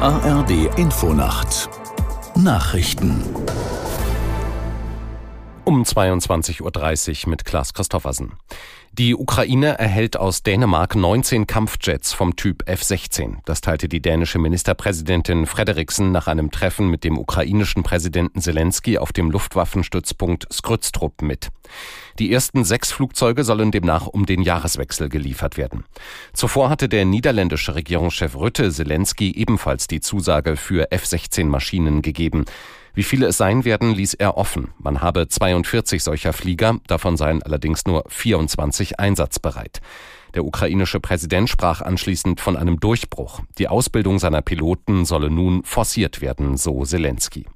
ARD Infonacht Nachrichten um 22.30 Uhr mit Klaas Christoffersen. Die Ukraine erhält aus Dänemark 19 Kampfjets vom Typ F-16. Das teilte die dänische Ministerpräsidentin Frederiksen nach einem Treffen mit dem ukrainischen Präsidenten Zelensky auf dem Luftwaffenstützpunkt Skrydstrup mit. Die ersten sechs Flugzeuge sollen demnach um den Jahreswechsel geliefert werden. Zuvor hatte der niederländische Regierungschef Rütte Zelensky ebenfalls die Zusage für F-16 Maschinen gegeben. Wie viele es sein werden, ließ er offen. Man habe 42 solcher Flieger, davon seien allerdings nur 24 einsatzbereit. Der ukrainische Präsident sprach anschließend von einem Durchbruch. Die Ausbildung seiner Piloten solle nun forciert werden, so Zelensky.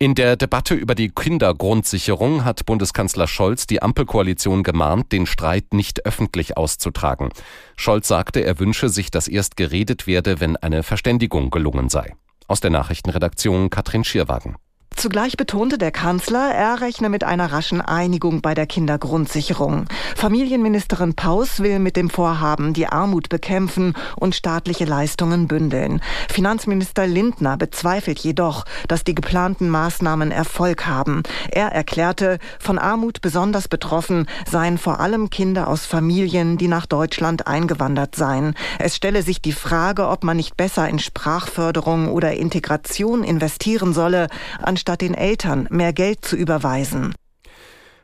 In der Debatte über die Kindergrundsicherung hat Bundeskanzler Scholz die Ampelkoalition gemahnt, den Streit nicht öffentlich auszutragen. Scholz sagte, er wünsche sich, dass erst geredet werde, wenn eine Verständigung gelungen sei. Aus der Nachrichtenredaktion Katrin Schierwagen. Zugleich betonte der Kanzler, er rechne mit einer raschen Einigung bei der Kindergrundsicherung. Familienministerin Paus will mit dem Vorhaben die Armut bekämpfen und staatliche Leistungen bündeln. Finanzminister Lindner bezweifelt jedoch, dass die geplanten Maßnahmen Erfolg haben. Er erklärte, von Armut besonders betroffen seien vor allem Kinder aus Familien, die nach Deutschland eingewandert seien. Es stelle sich die Frage, ob man nicht besser in Sprachförderung oder Integration investieren solle, anstatt statt den Eltern mehr Geld zu überweisen.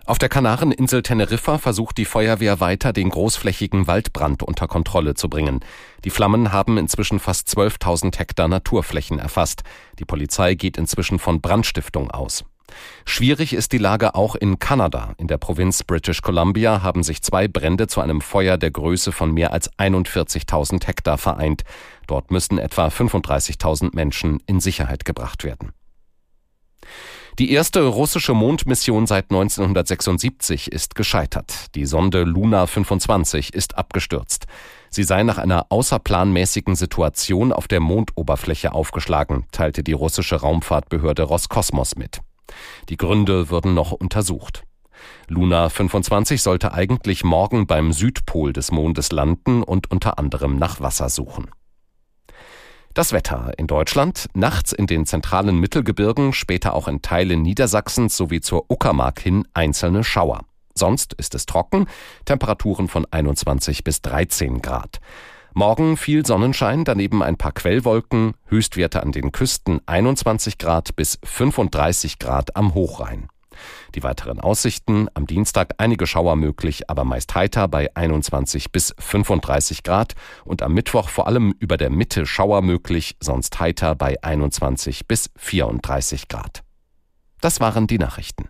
Auf der Kanareninsel Teneriffa versucht die Feuerwehr weiter, den großflächigen Waldbrand unter Kontrolle zu bringen. Die Flammen haben inzwischen fast 12.000 Hektar Naturflächen erfasst. Die Polizei geht inzwischen von Brandstiftung aus. Schwierig ist die Lage auch in Kanada. In der Provinz British Columbia haben sich zwei Brände zu einem Feuer der Größe von mehr als 41.000 Hektar vereint. Dort müssen etwa 35.000 Menschen in Sicherheit gebracht werden. Die erste russische Mondmission seit 1976 ist gescheitert. Die Sonde Luna 25 ist abgestürzt. Sie sei nach einer außerplanmäßigen Situation auf der Mondoberfläche aufgeschlagen, teilte die russische Raumfahrtbehörde Roskosmos mit. Die Gründe würden noch untersucht. Luna 25 sollte eigentlich morgen beim Südpol des Mondes landen und unter anderem nach Wasser suchen. Das Wetter in Deutschland, nachts in den zentralen Mittelgebirgen, später auch in Teilen Niedersachsens sowie zur Uckermark hin einzelne Schauer. Sonst ist es trocken, Temperaturen von 21 bis 13 Grad. Morgen viel Sonnenschein, daneben ein paar Quellwolken, Höchstwerte an den Küsten 21 Grad bis 35 Grad am Hochrhein. Die weiteren Aussichten am Dienstag einige Schauer möglich, aber meist heiter bei 21 bis 35 Grad und am Mittwoch vor allem über der Mitte Schauer möglich, sonst heiter bei 21 bis 34 Grad. Das waren die Nachrichten.